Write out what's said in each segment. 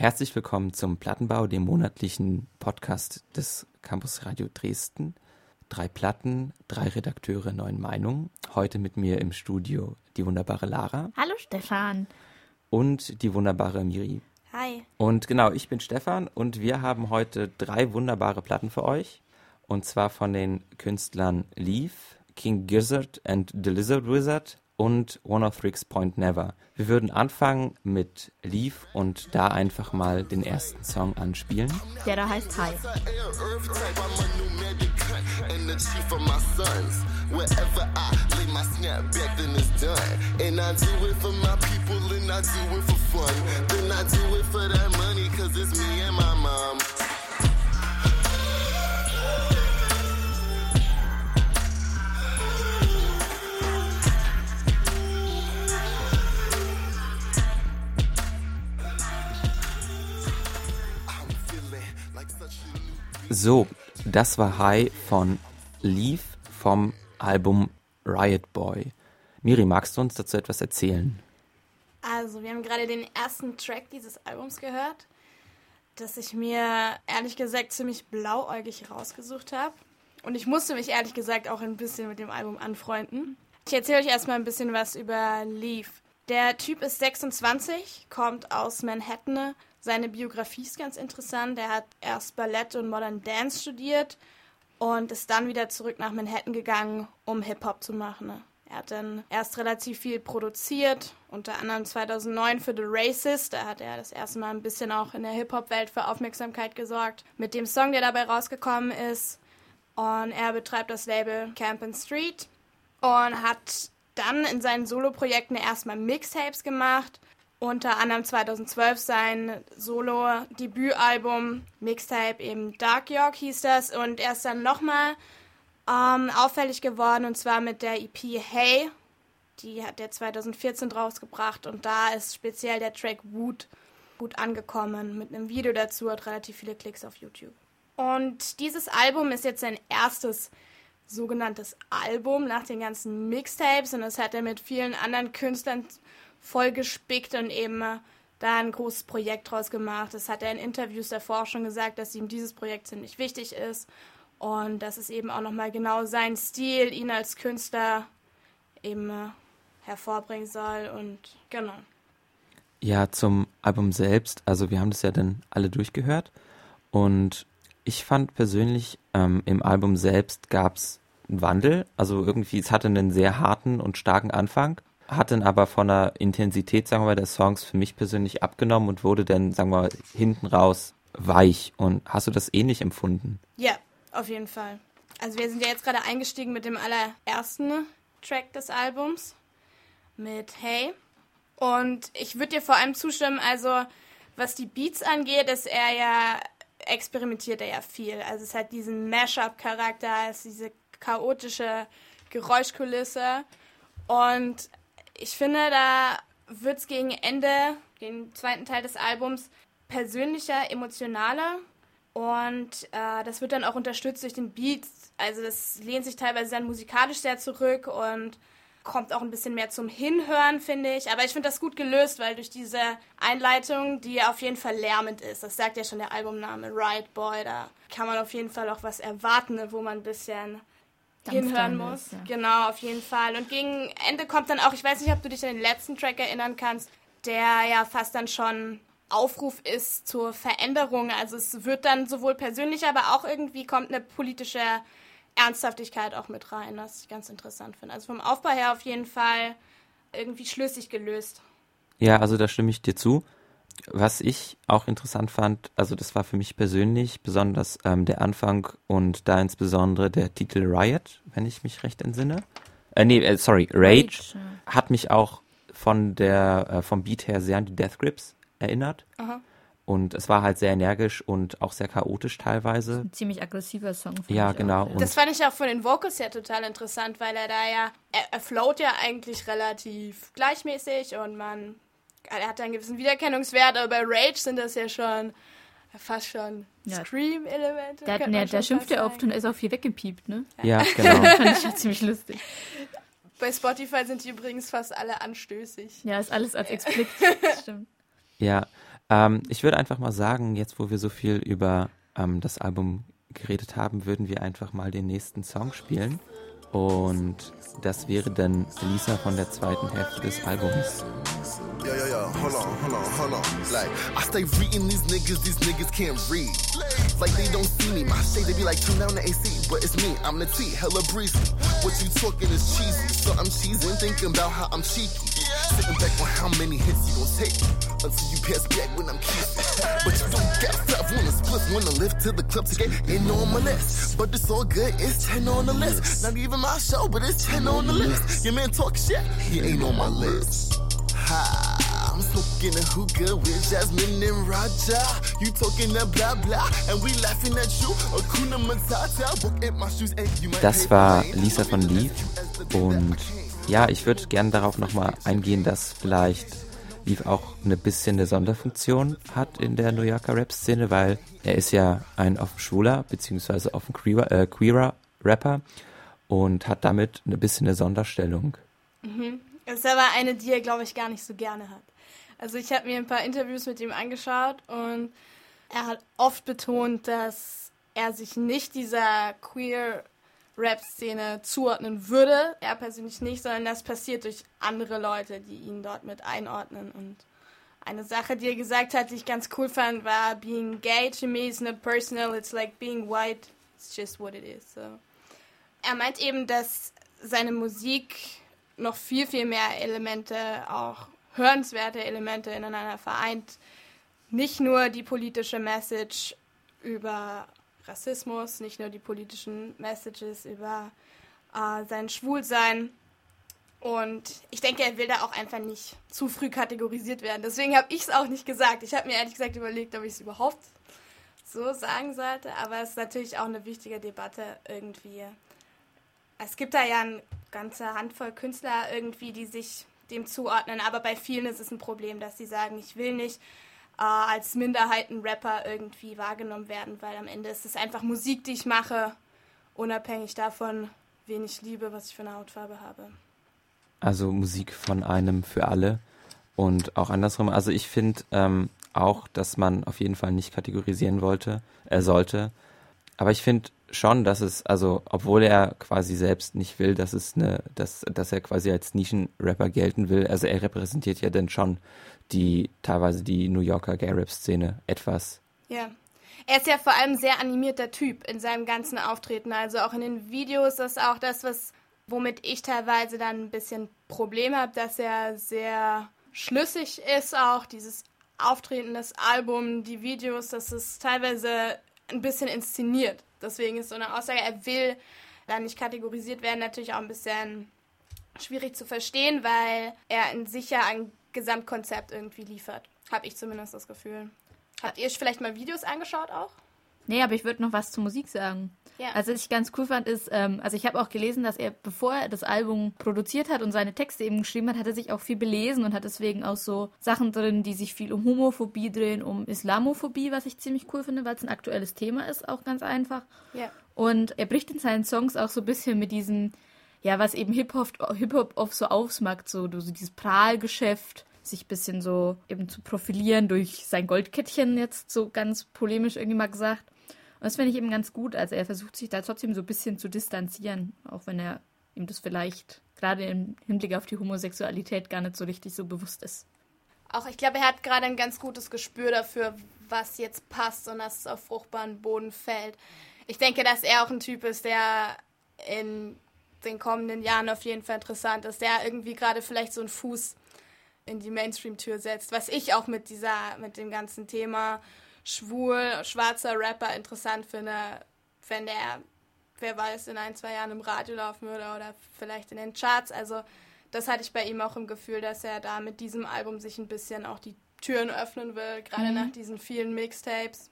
Herzlich willkommen zum Plattenbau, dem monatlichen Podcast des Campus Radio Dresden. Drei Platten, drei Redakteure, neun Meinungen. Heute mit mir im Studio die wunderbare Lara. Hallo Stefan. Und die wunderbare Miri. Hi. Und genau, ich bin Stefan und wir haben heute drei wunderbare Platten für euch. Und zwar von den Künstlern Leaf, King Gizzard and the Lizard Wizard und One of Rick's Point Never. Wir würden anfangen mit Leaf und da einfach mal den ersten Song anspielen. Der da heißt Hi. So, das war High von Leaf vom Album Riot Boy. Miri, magst du uns dazu etwas erzählen? Also, wir haben gerade den ersten Track dieses Albums gehört, das ich mir ehrlich gesagt ziemlich blauäugig rausgesucht habe. Und ich musste mich ehrlich gesagt auch ein bisschen mit dem Album anfreunden. Ich erzähle euch erstmal ein bisschen was über Leaf. Der Typ ist 26, kommt aus Manhattan, seine Biografie ist ganz interessant. Er hat erst Ballett und Modern Dance studiert und ist dann wieder zurück nach Manhattan gegangen, um Hip-Hop zu machen. Er hat dann erst relativ viel produziert, unter anderem 2009 für The Racist. Da hat er das erste Mal ein bisschen auch in der Hip-Hop-Welt für Aufmerksamkeit gesorgt. Mit dem Song, der dabei rausgekommen ist. Und er betreibt das Label Camp Street und hat dann in seinen Solo-Projekten erstmal Mixtapes gemacht unter anderem 2012 sein Solo-Debütalbum, Mixtape eben Dark York hieß das und er ist dann nochmal ähm, auffällig geworden und zwar mit der EP Hey, die hat er 2014 rausgebracht und da ist speziell der Track Wood gut angekommen mit einem Video dazu, hat relativ viele Klicks auf YouTube. Und dieses Album ist jetzt sein erstes sogenanntes Album nach den ganzen Mixtapes und das hat er mit vielen anderen Künstlern vollgespickt und eben äh, da ein großes Projekt draus gemacht. Das hat er in Interviews davor schon gesagt, dass ihm dieses Projekt ziemlich wichtig ist. Und dass es eben auch nochmal genau sein Stil, ihn als Künstler eben äh, hervorbringen soll und genau. Ja, zum Album selbst, also wir haben das ja dann alle durchgehört. Und ich fand persönlich, ähm, im Album selbst gab es einen Wandel, also irgendwie, es hatte einen sehr harten und starken Anfang hat dann aber von der Intensität, sagen wir mal, der Songs für mich persönlich abgenommen und wurde dann, sagen wir mal, hinten raus weich. Und hast du das ähnlich empfunden? Ja, auf jeden Fall. Also wir sind ja jetzt gerade eingestiegen mit dem allerersten Track des Albums, mit Hey. Und ich würde dir vor allem zustimmen, also was die Beats angeht, ist er ja, experimentiert er ja viel. Also es hat diesen Mashup-Charakter, es ist diese chaotische Geräuschkulisse. Und ich finde, da wird es gegen Ende, den zweiten Teil des Albums, persönlicher, emotionaler. Und äh, das wird dann auch unterstützt durch den Beat. Also das lehnt sich teilweise dann musikalisch sehr zurück und kommt auch ein bisschen mehr zum Hinhören, finde ich. Aber ich finde das gut gelöst, weil durch diese Einleitung, die auf jeden Fall lärmend ist, das sagt ja schon der Albumname, Right Boy, da kann man auf jeden Fall auch was erwarten, wo man ein bisschen hinhören muss. Ja. Genau, auf jeden Fall. Und gegen Ende kommt dann auch, ich weiß nicht, ob du dich an den letzten Track erinnern kannst, der ja fast dann schon Aufruf ist zur Veränderung. Also es wird dann sowohl persönlich, aber auch irgendwie kommt eine politische Ernsthaftigkeit auch mit rein, was ich ganz interessant finde. Also vom Aufbau her auf jeden Fall irgendwie schlüssig gelöst. Ja, also da stimme ich dir zu. Was ich auch interessant fand, also das war für mich persönlich besonders ähm, der Anfang und da insbesondere der Titel Riot, wenn ich mich recht entsinne. Äh, nee, äh, sorry, Rage, Rage hat mich auch von der, äh, vom Beat her sehr an die Death Grips erinnert. Aha. Und es war halt sehr energisch und auch sehr chaotisch teilweise. ein ziemlich aggressiver Song. Ja, genau. Auch, ja. Das fand ich auch von den Vocals her total interessant, weil er da ja, er, er float ja eigentlich relativ gleichmäßig und man er hat einen gewissen Wiedererkennungswert, aber bei Rage sind das ja schon fast schon ja. Scream-Elemente. Der, der, der schimpft ja oft und ist auch viel weggepiept, ne? Ja, genau. Fand ich ja ziemlich lustig. Bei Spotify sind die übrigens fast alle anstößig. Ja, ist alles als explicit. Stimmt. Ja, Ähm, ich würde einfach mal sagen, jetzt wo wir so viel über ähm, das Album geredet haben, würden wir einfach mal den nächsten Song spielen. Und das wäre dann Lisa von der zweiten Hälfte des Albums. Yo, yo, yo, hold on, hold on, hold on. Like, I stay reading these niggas, these niggas can't read. Like they don't see me. My shade, they be like, turn down the AC. But it's me, I'm the T, hella breezy. What you talking is cheesy. So I'm cheesing, thinking about how I'm cheeky. Sitting back on how many hits you gon' take. Until you pass back when I'm kissing. But you don't got five when the split, when I lift to the club to get in on my list. But it's all good, it's 10 on the list. Not even my show, but it's 10 on the list. Your man talk shit, he ain't on my list. Smoking a hookah with Jasmine and Raja. You talking that blah blah, and we laughing at you. Akuna Matata, book in my shoes, and you might Das war. Lisa von Leaf und ja, ich würde gerne darauf nochmal eingehen, dass vielleicht Leaf auch eine bisschen eine Sonderfunktion hat in der New Yorker Rap-Szene, weil er ist ja ein offen schwuler beziehungsweise offen queerer, äh, queerer Rapper und hat damit eine bisschen eine Sonderstellung. Ist aber eine, die er, glaube ich, gar nicht so gerne hat. Also ich habe mir ein paar Interviews mit ihm angeschaut und er hat oft betont, dass er sich nicht dieser queer Rap-Szene zuordnen würde. Er persönlich nicht, sondern das passiert durch andere Leute, die ihn dort mit einordnen. Und eine Sache, die er gesagt hat, die ich ganz cool fand, war, being gay to me is not personal, it's like being white, it's just what it is. So. Er meint eben, dass seine Musik noch viel, viel mehr Elemente, auch hörenswerte Elemente ineinander vereint. Nicht nur die politische Message über Rassismus, nicht nur die politischen Messages über äh, sein Schwulsein. Und ich denke, er will da auch einfach nicht zu früh kategorisiert werden. Deswegen habe ich es auch nicht gesagt. Ich habe mir ehrlich gesagt überlegt, ob ich es überhaupt so sagen sollte. Aber es ist natürlich auch eine wichtige Debatte irgendwie. Es gibt da ja eine ganze Handvoll Künstler irgendwie, die sich dem zuordnen. Aber bei vielen ist es ein Problem, dass sie sagen, ich will nicht äh, als Minderheiten-Rapper irgendwie wahrgenommen werden, weil am Ende ist es einfach Musik, die ich mache, unabhängig davon, wen ich liebe, was ich für eine Hautfarbe habe. Also Musik von einem für alle und auch andersrum. Also ich finde ähm, auch, dass man auf jeden Fall nicht kategorisieren wollte, er sollte. Aber ich finde schon, dass es, also obwohl er quasi selbst nicht will, dass es eine, dass, dass er quasi als Nischenrapper gelten will, also er repräsentiert ja dann schon die, teilweise die New Yorker Gay-Rap-Szene etwas. Ja. Er ist ja vor allem sehr animierter Typ in seinem ganzen Auftreten. Also auch in den Videos ist auch das, was womit ich teilweise dann ein bisschen Problem habe, dass er sehr schlüssig ist, auch dieses Auftreten, das Album, die Videos, das ist teilweise ein bisschen inszeniert. Deswegen ist so eine Aussage, er will da nicht kategorisiert werden, natürlich auch ein bisschen schwierig zu verstehen, weil er in sich ja ein Gesamtkonzept irgendwie liefert. Habe ich zumindest das Gefühl. Habt ihr vielleicht mal Videos angeschaut auch? Nee, aber ich würde noch was zur Musik sagen. Ja. Also was ich ganz cool fand, ist, ähm, also ich habe auch gelesen, dass er, bevor er das Album produziert hat und seine Texte eben geschrieben hat, hat er sich auch viel belesen und hat deswegen auch so Sachen drin, die sich viel um Homophobie drehen, um Islamophobie, was ich ziemlich cool finde, weil es ein aktuelles Thema ist, auch ganz einfach. Ja. Und er bricht in seinen Songs auch so ein bisschen mit diesem, ja, was eben Hip-Hop Hip -Hop oft so ausmacht, so, so dieses Prahlgeschäft, sich ein bisschen so eben zu profilieren durch sein Goldkettchen, jetzt so ganz polemisch irgendwie mal gesagt. Und das finde ich eben ganz gut. Also er versucht sich da trotzdem so ein bisschen zu distanzieren, auch wenn er ihm das vielleicht gerade im Hinblick auf die Homosexualität gar nicht so richtig so bewusst ist. Auch ich glaube, er hat gerade ein ganz gutes Gespür dafür, was jetzt passt und dass es auf fruchtbaren Boden fällt. Ich denke, dass er auch ein Typ ist, der in den kommenden Jahren auf jeden Fall interessant ist, der irgendwie gerade vielleicht so einen Fuß in die Mainstream-Tür setzt, was ich auch mit dieser, mit dem ganzen Thema schwul, schwarzer Rapper interessant finde, wenn der, wer weiß, in ein, zwei Jahren im Radio laufen würde oder vielleicht in den Charts. Also das hatte ich bei ihm auch im Gefühl, dass er da mit diesem Album sich ein bisschen auch die Türen öffnen will, gerade nach diesen vielen Mixtapes.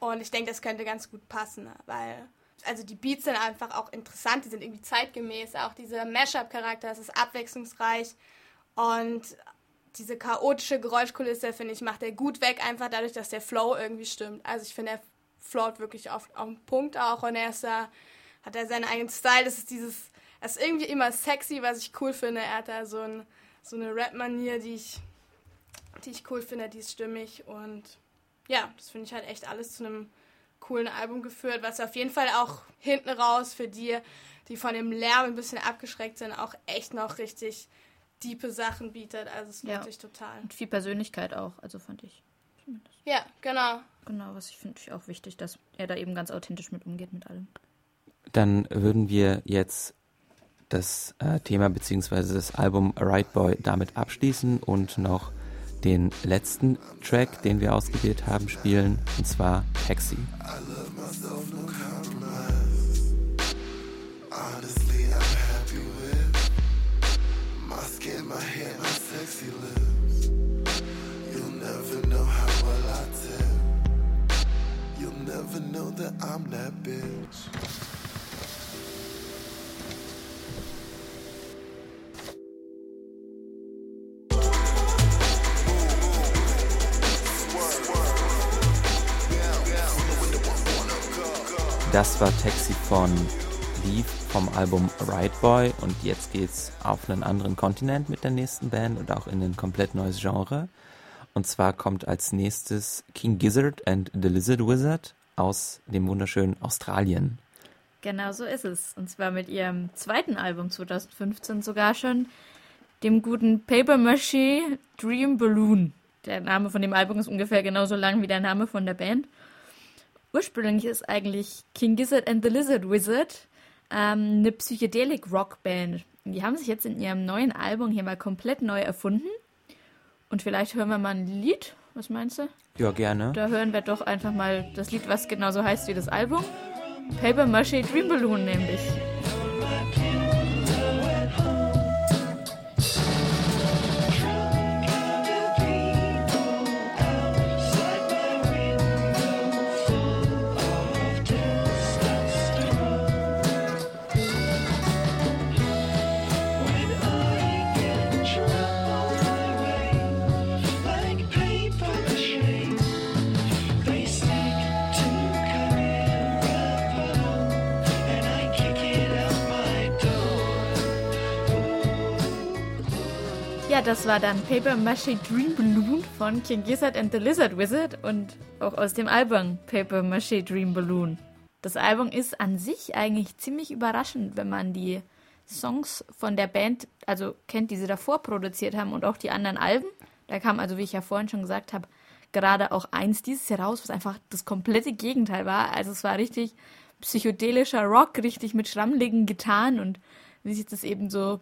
Und ich denke, das könnte ganz gut passen, weil also die Beats sind einfach auch interessant, die sind irgendwie zeitgemäß, auch dieser Mashup-Charakter, das ist abwechslungsreich und diese chaotische Geräuschkulisse, finde ich, macht er gut weg, einfach dadurch, dass der Flow irgendwie stimmt. Also ich finde, er float wirklich auf, auf den Punkt auch und er ist da, hat er seinen eigenen Style, das ist dieses, das ist irgendwie immer sexy, was ich cool finde. Er hat da so, ein, so eine Rap-Manier, die ich die ich cool finde, die ist stimmig und ja, das finde ich halt echt alles zu einem coolen Album geführt, was auf jeden Fall auch hinten raus für die, die von dem Lärm ein bisschen abgeschreckt sind, auch echt noch richtig diepe Sachen bietet. Also es lohnt Ja. sich total. Und viel Persönlichkeit auch, also fand ich. Ja, genau. Genau, was ich finde ich auch wichtig, dass er da eben ganz authentisch mit umgeht mit allem. Dann würden wir jetzt das äh, Thema bzw. das Album Right Boy damit abschließen und noch den letzten Track, den wir ausgewählt haben, spielen, und zwar Taxi. Honestly, that I'm that bitch. Das war Taxi von Leaf vom Album Right Boy und jetzt geht's auf einen anderen Kontinent mit der nächsten Band und auch in ein komplett neues Genre. Und zwar kommt als nächstes King Gizzard and the Lizard Wizard aus dem wunderschönen Australien. Genau so ist es. Und zwar mit ihrem zweiten Album 2015 sogar schon, dem guten Paper Maché Dream Balloon. Der Name von dem Album ist ungefähr genauso lang wie der Name von der Band. Ursprünglich ist eigentlich King Gizzard and the Lizard Wizard ähm, eine Psychedelic-Rock-Band. Die haben sich jetzt in ihrem neuen Album hier mal komplett neu erfunden. Und vielleicht hören wir mal ein Lied. Was meinst du? Ja, gerne. Da hören wir doch einfach mal das Lied, was genauso heißt wie das Album. Paper Maché Dream Balloon nämlich. Das war dann Paper Maché Dream Balloon von King Gizzard and the Lizard Wizard und auch aus dem Album Paper Maché Dream Balloon. Das Album ist an sich eigentlich ziemlich überraschend, wenn man die Songs von der Band, also kennt, die sie davor produziert haben und auch die anderen Alben. Da kam also, wie ich ja vorhin schon gesagt habe, gerade auch eins dieses Jahr raus, was einfach das komplette Gegenteil war. Also es war richtig psychedelischer Rock, richtig mit schrammligen Gitarren und wie sich das eben so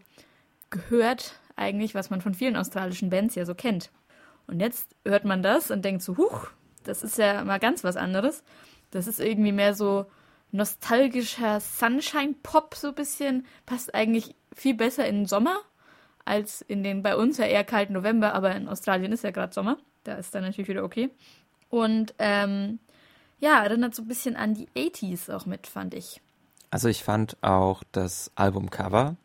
gehört, eigentlich, was man von vielen australischen Bands ja so kennt. Und jetzt hört man das und denkt so, huch, das ist ja mal ganz was anderes. Das ist irgendwie mehr so nostalgischer Sunshine-Pop, so ein bisschen. Passt eigentlich viel besser in den Sommer als in den bei uns ja eher kalten November, aber in Australien ist ja gerade Sommer. Da ist dann natürlich wieder okay. Und ähm, ja, erinnert so ein bisschen an die 80s auch mit, fand ich. Also ich fand auch das Albumcover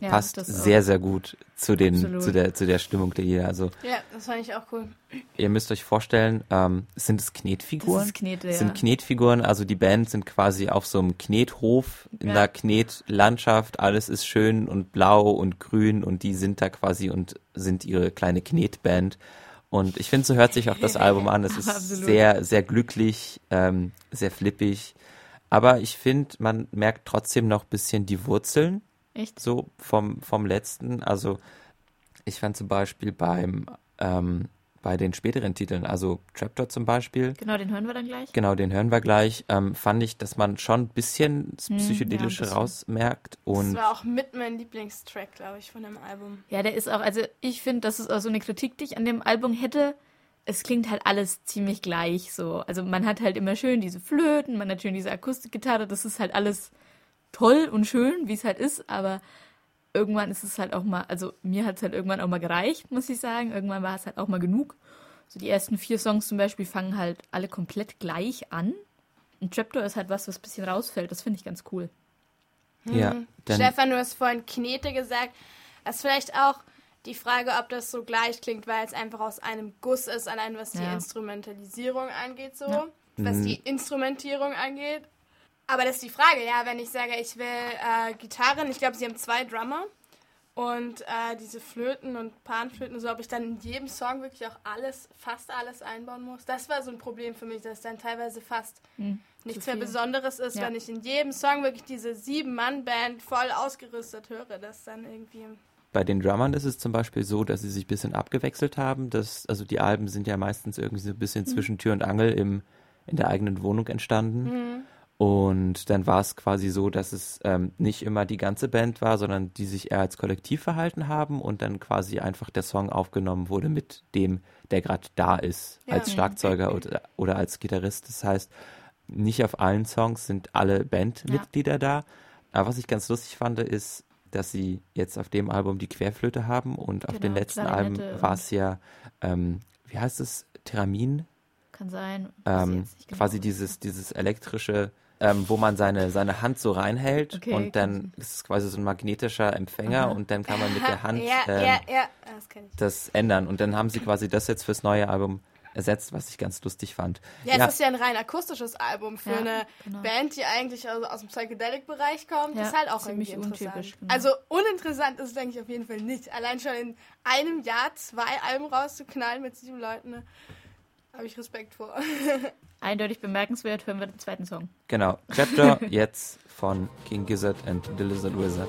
Ja, passt sehr, sehr gut zu, den, Absolut. zu, der, zu der Stimmung der Lieder. Also Ja, das fand ich auch cool. ihr müsst euch vorstellen, ähm, sind es Knetfiguren? Das ist Knete, Es ja. sind Knetfiguren, also die Band sind quasi auf so einem Knethof in Ja. einer Knetlandschaft, alles ist schön und blau und grün und die sind da quasi und sind ihre kleine Knetband. Und ich finde, so hört sich auch das Album an. Es ist Absolut. sehr, sehr glücklich, ähm, sehr flippig. Aber ich finde, man merkt trotzdem noch ein bisschen die Wurzeln Echt? so vom, vom letzten. Also ich fand zum Beispiel beim ähm, bei den späteren Titeln, also Trapdoor zum Beispiel, Genau, den hören wir dann gleich. genau, den hören wir gleich, ähm, fand ich, dass man schon ein bisschen das Hm, ja, Psychedelische bisschen. rausmerkt Das und war auch mit mein Lieblingstrack, glaube ich, von dem Album. Ja, der ist auch, also ich finde, das ist auch so eine Kritik, die ich an dem Album hätte. Es klingt halt alles ziemlich gleich so. Also man hat halt immer schön diese Flöten, man hat schön diese Akustikgitarre, das ist halt alles toll und schön, wie es halt ist, aber irgendwann ist es halt auch mal, also mir hat es halt irgendwann auch mal gereicht, muss ich sagen. Irgendwann war es halt auch mal genug. So die ersten vier Songs zum Beispiel fangen halt alle komplett gleich an. Und Trapdoor ist halt was, was ein bisschen rausfällt. Das finde ich ganz cool. ja, dann Stefan, du hast vorhin Knete gesagt. Das ist vielleicht auch die Frage, ob das so gleich klingt, weil es einfach aus einem Guss ist, allein was die Ja. Instrumentalisierung angeht, so. Ja. Was die Instrumentierung angeht. Aber das ist die Frage, ja, wenn ich sage, ich will äh, Gitarren, ich glaube, sie haben zwei Drummer. Und äh, diese Flöten und Panflöten, so ob ich dann in jedem Song wirklich auch alles, fast alles einbauen muss. Das war so ein Problem für mich, dass dann teilweise fast nichts mehr. Besonderes ist, Ja. wenn ich in jedem Song wirklich diese Sieben-Mann-Band voll ausgerüstet höre. Das dann irgendwie. Bei den Drummern ist es zum Beispiel so, dass sie sich ein bisschen abgewechselt haben. Das, also die Alben sind ja meistens irgendwie so ein bisschen zwischen Tür und Angel im, in der eigenen Wohnung entstanden. Und dann war es quasi so, dass es ähm, nicht immer die ganze Band war, sondern die sich eher als Kollektiv verhalten haben und dann quasi einfach der Song aufgenommen wurde mit dem, der gerade da ist, Ja. als Schlagzeuger oder, oder als Gitarrist. Das heißt, nicht auf allen Songs sind alle Bandmitglieder da. Aber was ich ganz lustig fand, ist, dass sie jetzt auf dem Album die Querflöte haben und auf den Genau, letzten Alben war es ja, ähm, wie heißt es, Theramin? Kann sein. ähm, genau. quasi dieses, dieses elektrische, ähm, wo man seine, seine Hand so reinhält Okay, und dann ist es quasi so ein magnetischer Empfänger und dann kann man mit der Hand ja, ähm, ja, ja, das das ändern. Und dann haben sie quasi das jetzt fürs neue Album ersetzt, was ich ganz lustig fand. Ja, Ja. es ist ja ein rein akustisches Album für Ja, eine genau. Band, die eigentlich aus, aus dem Psychedelic-Bereich kommt. Ja, ist halt auch ziemlich irgendwie interessant. untypisch, genau. Also uninteressant ist es, denke ich, auf jeden Fall nicht. Allein schon in einem Jahr zwei Alben rauszuknallen mit sieben Leuten, ne, habe ich Respekt vor. Eindeutig bemerkenswert, hören wir den zweiten Song. Genau. Chapter jetzt von King Gizzard and the Lizard Wizard.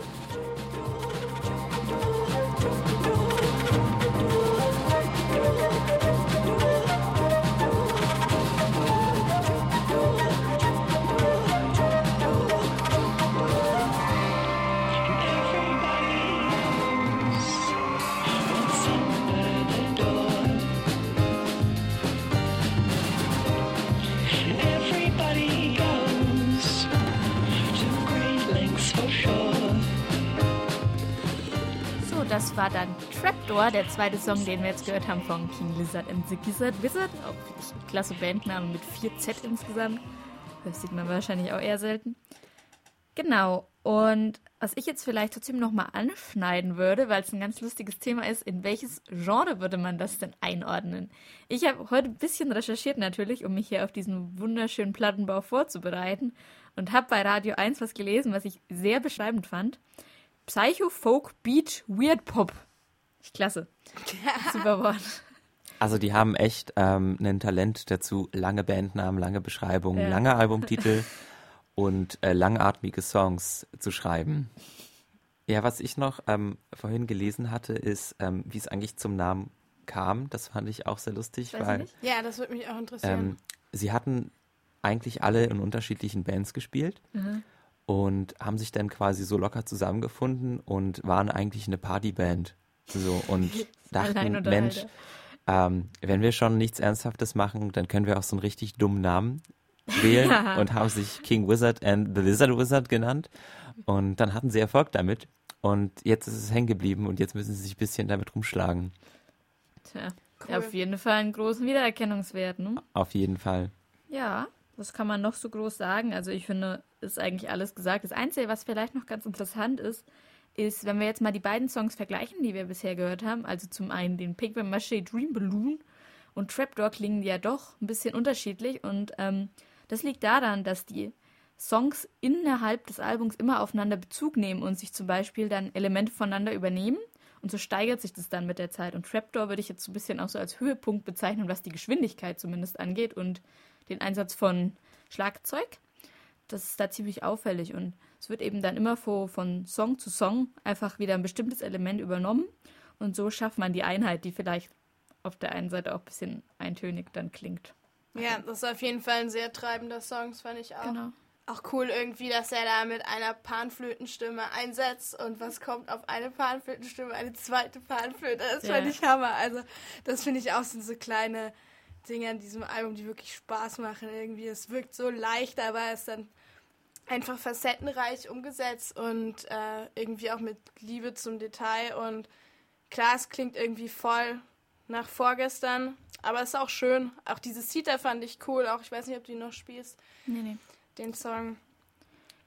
Trapdoor, der zweite Song, den wir jetzt gehört haben von King Lizard and the Gizzard Wizard. Auch klasse Bandname mit 4Z insgesamt. Das sieht man wahrscheinlich auch eher selten. Genau. Und was ich jetzt vielleicht trotzdem nochmal anschneiden würde, weil es ein ganz lustiges Thema ist, in welches Genre würde man das denn einordnen? Ich habe heute ein bisschen recherchiert natürlich, um mich hier auf diesen wunderschönen Plattenbau vorzubereiten und habe bei Radio 1 was gelesen, was ich sehr beschreibend fand. Psycho, Folk, Beat, Weird Pop. Klasse. Super Wort. Also die haben echt ähm, ein Talent dazu, lange Bandnamen, lange Beschreibungen, Ja. lange Albumtitel und äh, langatmige Songs zu schreiben. Ja, was ich noch ähm, vorhin gelesen hatte, ist, ähm, wie es eigentlich zum Namen kam. Das fand ich auch sehr lustig, Weiß weil nicht. ja, das würde mich auch interessieren. ähm, sie hatten eigentlich alle in unterschiedlichen Bands gespielt Mhm. und haben sich dann quasi so locker zusammengefunden und waren eigentlich eine Partyband. So und dachten. Mensch, ähm, wenn wir schon nichts Ernsthaftes machen, dann können wir auch so einen richtig dummen Namen wählen Ja. und haben sich King Wizard and the Lizard Wizard genannt. Und dann hatten sie Erfolg damit. Und jetzt ist es hängen geblieben und jetzt müssen sie sich ein bisschen damit rumschlagen. Tja, Cool. auf jeden Fall einen großen Wiedererkennungswert, ne? Auf jeden Fall. Ja, was kann man noch so groß sagen? Also ich finde, ist eigentlich alles gesagt. Das Einzige, was vielleicht noch ganz interessant ist, ist, wenn wir jetzt mal die beiden Songs vergleichen, die wir bisher gehört haben, also zum einen den Pigment Maché Dream Balloon und Trapdoor klingen ja doch ein bisschen unterschiedlich und ähm, das liegt daran, dass die Songs innerhalb des Albums immer aufeinander Bezug nehmen und sich zum Beispiel dann Elemente voneinander übernehmen und so steigert sich das dann mit der Zeit. Und Trapdoor würde ich jetzt so ein bisschen auch so als Höhepunkt bezeichnen, was die Geschwindigkeit zumindest angeht und den Einsatz von Schlagzeug. Das ist da ziemlich auffällig und es wird eben dann immer von, Song zu Song einfach wieder ein bestimmtes Element übernommen und so schafft man die Einheit, die vielleicht auf der einen Seite auch ein bisschen eintönig dann klingt. ja, das ist auf jeden Fall ein sehr treibender Song, das fand ich auch. Genau. Auch cool irgendwie, dass er da mit einer Panflötenstimme einsetzt und was kommt auf eine Panflötenstimme, eine zweite Panflöte. Das Ja. fand ich Hammer. Also das finde ich auch sind so kleine Dinge an diesem Album, die wirklich Spaß machen irgendwie. Es wirkt so leicht, aber es ist dann einfach facettenreich umgesetzt und äh, irgendwie auch mit Liebe zum Detail und klar, es klingt irgendwie voll nach vorgestern, aber es ist auch schön. Auch dieses Zita fand ich cool, auch ich weiß nicht, ob du ihn noch spielst Nee, nee. den Song.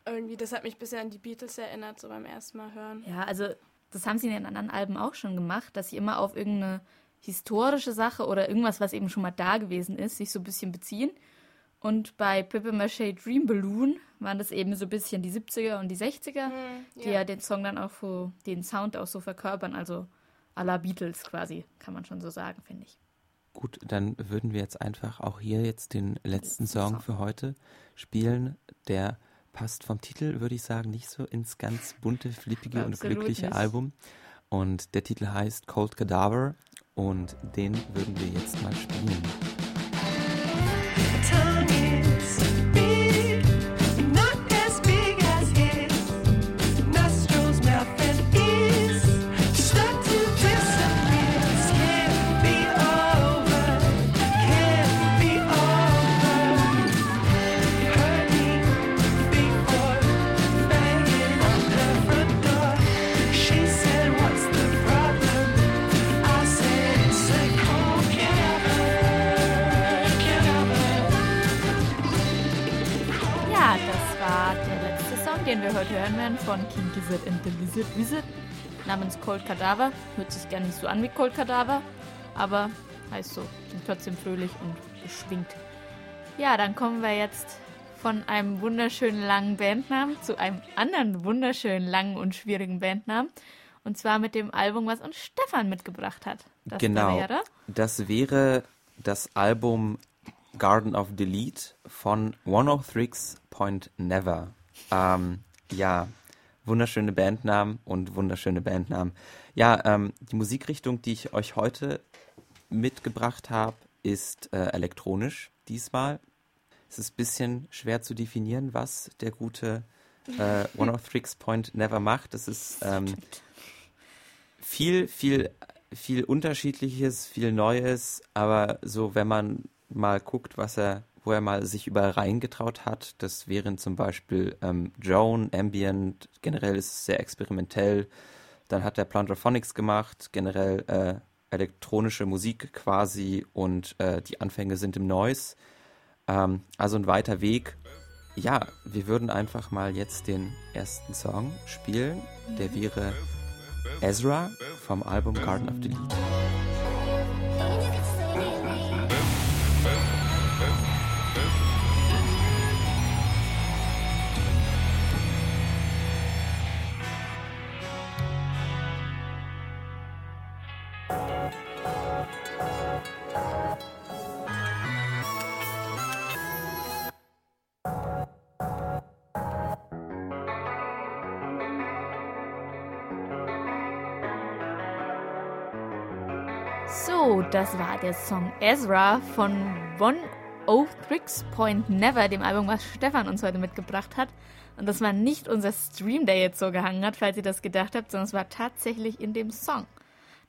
Irgendwie, das hat mich ein bisschen an die Beatles erinnert, so beim ersten Mal hören. Ja, also das haben sie in den anderen Alben auch schon gemacht, dass sie immer auf irgendeine historische Sache oder irgendwas, was eben schon mal da gewesen ist, sich so ein bisschen beziehen. Und bei Papier-Mâché Dream Balloon waren das eben so ein bisschen die 70er und die 60er, die ja den Song dann auch so, den Sound auch so verkörpern, also à la Beatles quasi, kann man schon so sagen, finde ich. Gut, dann würden wir jetzt einfach auch hier jetzt den letzten Song für heute spielen. Der passt vom Titel, würde ich sagen, nicht so ins ganz bunte, flippige und glückliche nicht. Album. Und der Titel heißt Cold Cadaver und den würden wir jetzt mal spielen. Den wir heute hören werden von King Gizzard and the Lizard Wizard namens Cold Cadaver. Hört sich gar nicht so an wie Cold Cadaver, aber heißt so. Klingt trotzdem fröhlich und beschwingt. Ja, dann kommen wir jetzt von einem wunderschönen langen Bandnamen zu einem anderen wunderschönen langen und schwierigen Bandnamen. Und zwar mit dem Album, was uns Stefan mitgebracht hat. Das genau. Wäre Das wäre das Album Garden of Delete von 103.Never. Ähm, ja, wunderschöne Bandnamen und wunderschöne Bandnamen. Ja, ähm, die Musikrichtung, die ich euch heute mitgebracht habe, ist äh, elektronisch diesmal. Es ist ein bisschen schwer zu definieren, was der gute äh, 103.Never macht. Es ist ähm, viel, viel, viel Unterschiedliches, viel Neues, aber so, wenn man mal guckt, was er, wo er mal sich überall reingetraut hat, das wären zum Beispiel ähm, Joan, Ambient, generell ist es sehr experimentell. Dann hat er Plunderphonics gemacht, generell äh, elektronische Musik quasi und äh, die Anfänge sind im Noise. Ähm, also ein weiter Weg. Ja, wir würden einfach mal jetzt den ersten Song spielen. Der wäre Ezra vom Album Garden of Delete. So, das war der Song Ezra von One Oh Tricks Point Never, dem Album, was Stefan uns heute mitgebracht hat. Und das war nicht unser Stream, der jetzt so gehangen hat, falls ihr das gedacht habt, sondern es war tatsächlich in dem Song.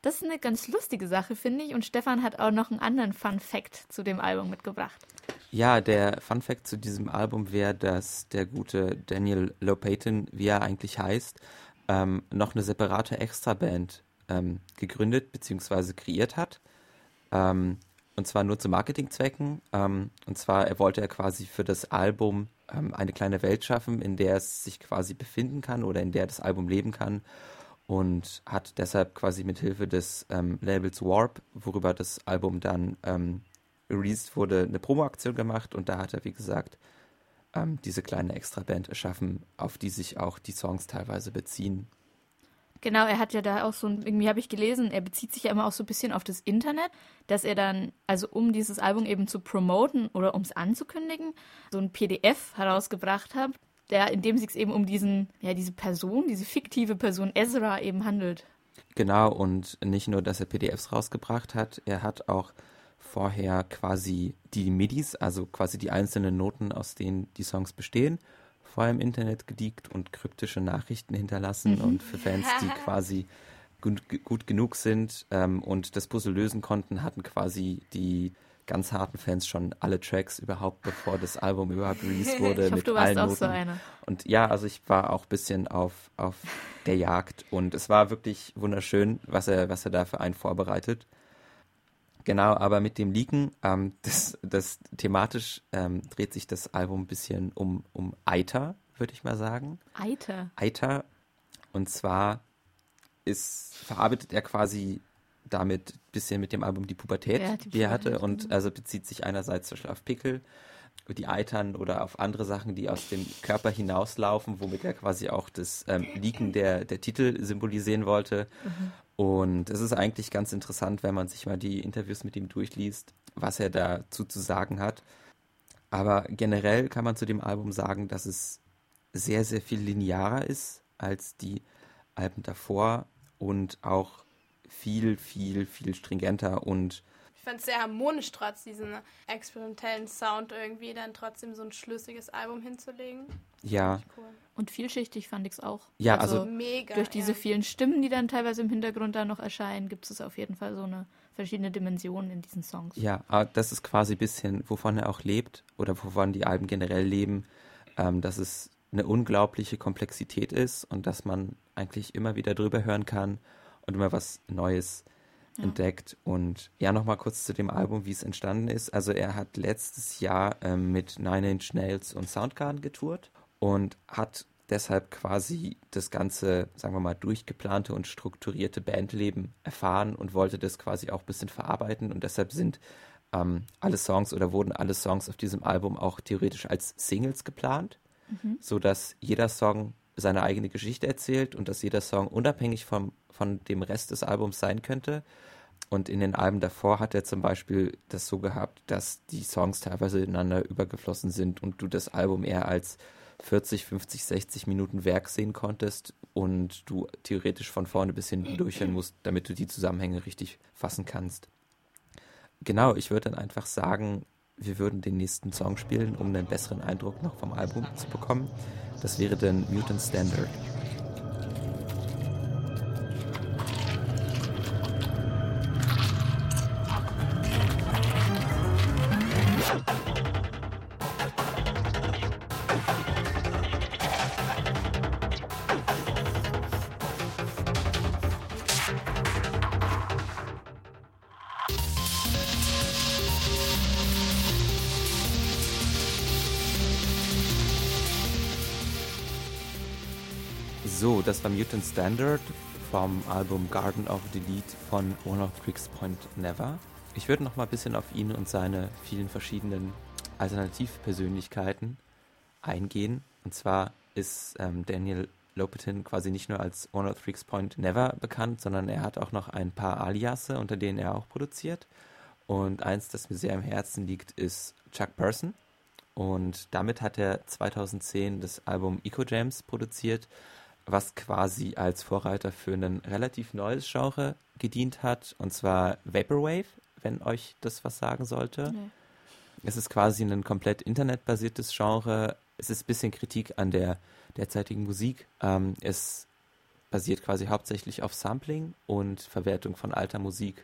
Das ist eine ganz lustige Sache, finde ich. Und Stefan hat auch noch einen anderen Fun Fact zu dem Album mitgebracht. Ja, der Fun Fact zu diesem Album wäre, dass der gute Daniel Lopatin, wie er eigentlich heißt, ähm, noch eine separate Extraband ähm, gegründet bzw. kreiert hat. Ähm, und zwar nur zu Marketingzwecken. Ähm, und zwar er wollte er quasi für das Album ähm, eine kleine Welt schaffen, in der es sich quasi befinden kann oder in der das Album leben kann. Und hat deshalb quasi mit Hilfe des ähm, Labels Warp, worüber das Album dann ähm, released wurde, eine Promoaktion gemacht. Und da hat er, wie gesagt, ähm, diese kleine Extraband erschaffen, auf die sich auch die Songs teilweise beziehen. Genau, er hat ja da auch so, ein- irgendwie habe ich gelesen, er bezieht sich ja immer auch so ein bisschen auf das Internet, dass er dann, also um dieses Album eben zu promoten oder um es anzukündigen, so ein PDF herausgebracht hat, der, in dem sich eben um diesen, ja, diese Person, diese fiktive Person Ezra eben handelt. Genau, und nicht nur, dass er PDFs rausgebracht hat, er hat auch vorher quasi die MIDIs, also quasi die einzelnen Noten, aus denen die Songs bestehen, vorher im Internet gediegt und kryptische Nachrichten hinterlassen und für Fans, die quasi gut, gut genug sind ähm, und das Puzzle lösen konnten, hatten quasi die ganz harten Fans schon alle Tracks überhaupt, bevor das Album überhaupt released wurde. Ich hoffe, mit du warst allen auch Noten. so einer. Und ja, also ich war auch ein bisschen auf, auf der Jagd und es war wirklich wunderschön, was er, was er da für einen vorbereitet. Genau, aber mit dem Leaken, ähm, das, das thematisch ähm, dreht sich das Album ein bisschen um, um Eiter, würde ich mal sagen. Eiter. Eiter. Und zwar ist, verarbeitet er quasi damit ein bisschen mit dem Album die Pubertät, Ja, die die er hatte. Und also bezieht sich einerseits zum Schlaf auf Pickel, die eitern oder auf andere Sachen, die aus dem Körper hinauslaufen, womit er quasi auch das ähm, Leaken der, der Titel symbolisieren wollte. Und es ist eigentlich ganz interessant, wenn man sich mal die Interviews mit ihm durchliest, was er dazu zu sagen hat. Aber generell kann man zu dem Album sagen, dass es sehr, sehr viel linearer ist als die Alben davor und auch viel, viel, viel stringenter und fand es sehr harmonisch, trotz diesem experimentellen Sound irgendwie dann trotzdem so ein schlüssiges Album hinzulegen. ja, Cool. Und vielschichtig fand ich es auch. Ja, also- Mega. durch diese ja. vielen Stimmen, die dann teilweise im Hintergrund da noch erscheinen, gibt es auf jeden Fall so eine verschiedene Dimensionen in diesen Songs. Ja, aber das ist quasi ein bisschen, wovon er auch lebt oder wovon die Alben generell leben, ähm, dass es eine unglaubliche Komplexität ist und dass man eigentlich immer wieder drüber hören kann und immer was Neues entdeckt. Und ja, nochmal kurz zu dem Album, wie es entstanden ist. Also er hat letztes Jahr ähm, mit Nine Inch Nails und Soundgarden getourt und hat deshalb quasi das ganze, sagen wir mal, durchgeplante und strukturierte Bandleben erfahren und wollte das quasi auch ein bisschen verarbeiten und deshalb sind ähm, alle Songs oder wurden alle Songs auf diesem Album auch theoretisch als Singles geplant, so dass jeder Song seine eigene Geschichte erzählt und dass jeder Song unabhängig vom, von dem Rest des Albums sein könnte. Und in den Alben davor hat er zum Beispiel das so gehabt, dass die Songs teilweise ineinander übergeflossen sind und du das Album eher als 40, 50, 60 Minuten Werk sehen konntest und du theoretisch von vorne bis hinten durchhören musst, damit du die Zusammenhänge richtig fassen kannst. Genau, ich würde dann einfach sagen, wir würden den nächsten Song spielen, um einen besseren Eindruck noch vom Album zu bekommen. Das wäre dann Mutant Standard. So, das war Mutant Standard vom Album Garden of Delete von One of Tricks Point Never. Ich würde noch mal ein bisschen auf ihn und seine vielen verschiedenen Alternativpersönlichkeiten eingehen. Und zwar ist ähm, Daniel Lopatin quasi nicht nur als One of Tricks Point Never bekannt, sondern er hat auch noch ein paar Aliasse, unter denen er auch produziert. Und eins, das mir sehr am Herzen liegt, ist Chuck Person. Und damit hat er 2010 das Album Eco Jams produziert, was quasi als Vorreiter für ein relativ neues Genre gedient hat, und zwar Vaporwave, wenn euch das was sagen sollte. Nee. Es ist quasi ein komplett internetbasiertes Genre. Es ist ein bisschen Kritik an der derzeitigen Musik. Ähm, es basiert quasi hauptsächlich auf Sampling und Verwertung von alter Musik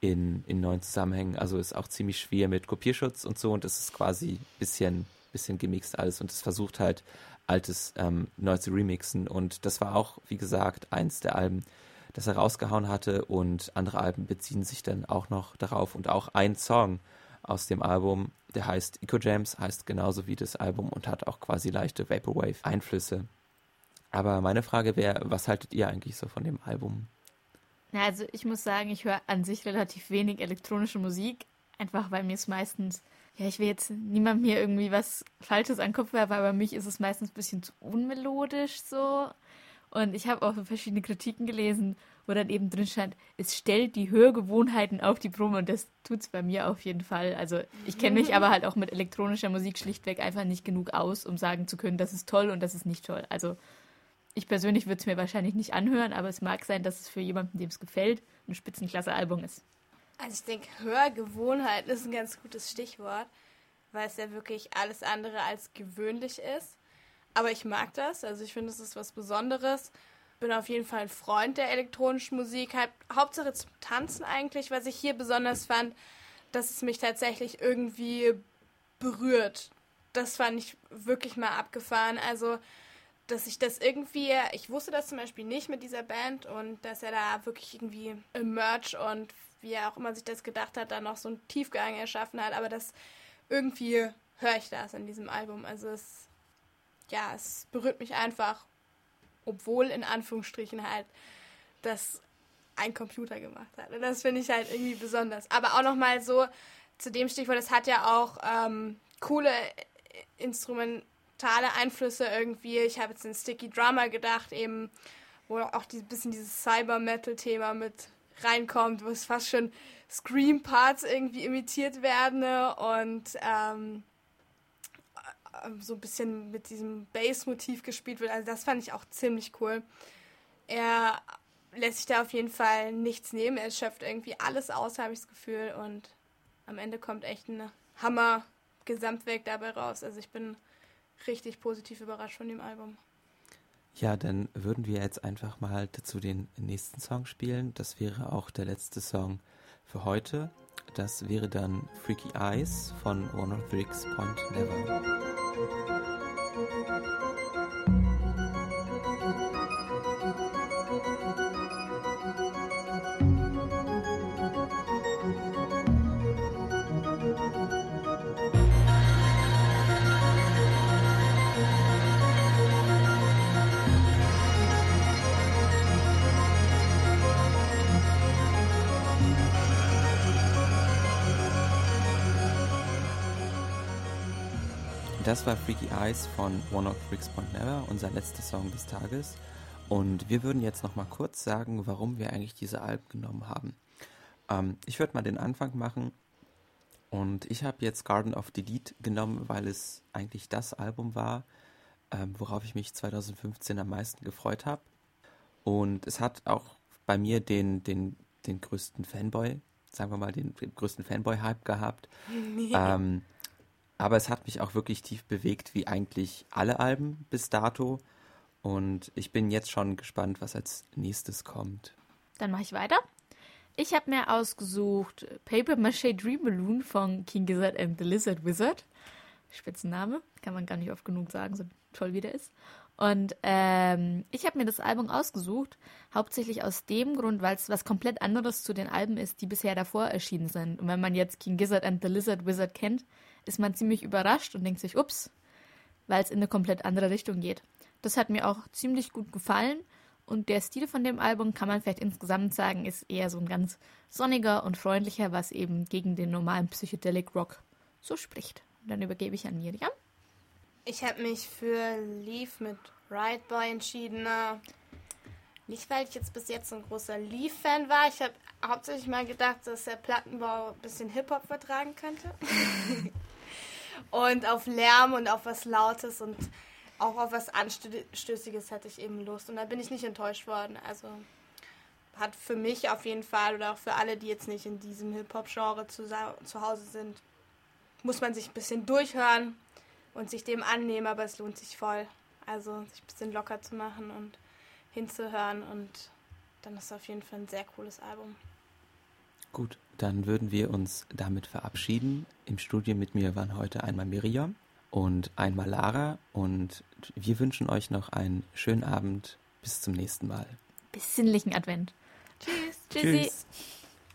in, in neuen Zusammenhängen. Also ist auch ziemlich schwer mit Kopierschutz und so und es ist quasi ein bisschen, bisschen gemixt alles und es versucht halt altes ähm, neu zu remixen und das war auch, wie gesagt, eins der Alben, das er rausgehauen hatte und andere Alben beziehen sich dann auch noch darauf und auch ein Song aus dem Album, der heißt Eco Jams, heißt genauso wie das Album und hat auch quasi leichte Vaporwave-Einflüsse. Aber meine Frage wäre, was haltet ihr eigentlich so von dem Album? Na, also ich muss sagen, ich höre an sich relativ wenig elektronische Musik, einfach weil mir es meistens, ja, ich will jetzt niemandem hier irgendwie was Falsches an den Kopf werfen, aber mich ist es meistens ein bisschen zu unmelodisch so. Und ich habe auch so verschiedene Kritiken gelesen, wo dann eben drin stand, es stellt die Hörgewohnheiten auf die Probe und das tut's bei mir auf jeden Fall. Also ich kenne mich aber halt auch mit elektronischer Musik schlichtweg einfach nicht genug aus, um sagen zu können, das ist toll und das ist nicht toll. Also ich persönlich würde es mir wahrscheinlich nicht anhören, aber es mag sein, dass es für jemanden, dem es gefällt, ein Spitzenklasse-Album ist. Also ich denke, Hörgewohnheit ist ein ganz gutes Stichwort, weil es ja wirklich alles andere als gewöhnlich ist. Aber ich mag das, also ich finde, es ist was Besonderes. Bin auf jeden Fall ein Freund der elektronischen Musik, halt Hauptsache zum Tanzen eigentlich, was ich hier besonders fand, dass es mich tatsächlich irgendwie berührt. Das fand ich wirklich mal abgefahren. Also, dass ich das irgendwie, ich wusste das zum Beispiel nicht mit dieser Band und dass er da wirklich irgendwie im Merch und wie er auch immer sich das gedacht hat, da noch so einen Tiefgang erschaffen hat. Aber das irgendwie höre ich das in diesem Album. Also es, ja, es berührt mich einfach, obwohl in Anführungsstrichen halt das ein Computer gemacht hat. Und das finde ich halt irgendwie besonders. Aber auch nochmal so zu dem Stichwort, es hat ja auch ähm, coole instrumentale Einflüsse irgendwie. Ich habe jetzt an Sticky Drummer gedacht, eben, wo auch ein bisschen dieses Cyber-Metal-Thema mit reinkommt, wo es fast schon Scream-Parts irgendwie imitiert werden und ähm, äh, so ein bisschen mit diesem Bass-Motiv gespielt wird. Also das fand ich auch ziemlich cool. Er lässt sich da auf jeden Fall nichts nehmen. Er schöpft irgendwie alles aus, habe ich das Gefühl. Und am Ende kommt echt ein Hammer-Gesamtwerk dabei raus. Also ich bin richtig positiv überrascht von dem Album. Ja, dann würden wir jetzt einfach mal dazu den nächsten Song spielen. Das wäre auch der letzte Song für heute. Das wäre dann Freaky Eyes von One of Rick's Point Never. Das war Freaky Eyes von One of Rick's Point Never, unser letzter Song des Tages. Und wir würden jetzt noch mal kurz sagen, warum wir eigentlich diese Alben genommen haben. Ähm, ich würde mal den Anfang machen. Und ich habe jetzt Garden of Delete genommen, weil es eigentlich das Album war, ähm, worauf ich mich 2015 am meisten gefreut habe. Und es hat auch bei mir den, den, den größten Fanboy, sagen wir mal, den, den größten Fanboy-Hype gehabt. Ähm, aber es hat mich auch wirklich tief bewegt, wie eigentlich alle Alben bis dato. Und ich bin jetzt schon gespannt, was als nächstes kommt. Dann mache ich weiter. Ich habe mir ausgesucht Paper Mache Dream Balloon von King Gizzard and the Lizard Wizard. Spitzenname, kann man gar nicht oft genug sagen, so toll wie der ist. Und ähm, ich habe mir das Album ausgesucht, hauptsächlich aus dem Grund, weil es was komplett anderes zu den Alben ist, die bisher davor erschienen sind. Und wenn man jetzt King Gizzard and the Lizard Wizard kennt, ist man ziemlich überrascht und denkt sich, ups, weil es in eine komplett andere Richtung geht. Das hat mir auch ziemlich gut gefallen und der Stil von dem Album kann man vielleicht insgesamt sagen, ist eher so ein ganz sonniger und freundlicher, was eben gegen den normalen Psychedelic Rock so spricht. Und dann übergebe ich an Miriam. Ich habe mich für Leave mit Right Boy entschieden. Nicht, weil ich jetzt bis jetzt ein großer Leaf-Fan war. Ich habe hauptsächlich mal gedacht, dass der Plattenbau ein bisschen Hip-Hop vertragen könnte. und auf Lärm und auf was Lautes und auch auf was Anstößiges hatte ich eben Lust. Und da bin ich nicht enttäuscht worden. Also hat für mich auf jeden Fall oder auch für alle, die jetzt nicht in diesem Hip-Hop-Genre zu, zu Hause sind, muss man sich ein bisschen durchhören und sich dem annehmen, aber es lohnt sich voll. Also sich ein bisschen locker zu machen und hinzuhören und dann ist es auf jeden Fall ein sehr cooles Album. Gut, dann würden wir uns damit verabschieden. Im Studio mit mir waren heute einmal Miriam und einmal Lara und wir wünschen euch noch einen schönen Abend. Bis zum nächsten Mal. Bis sinnlichen Advent. Tschüss. Tschüssi. Tschüss.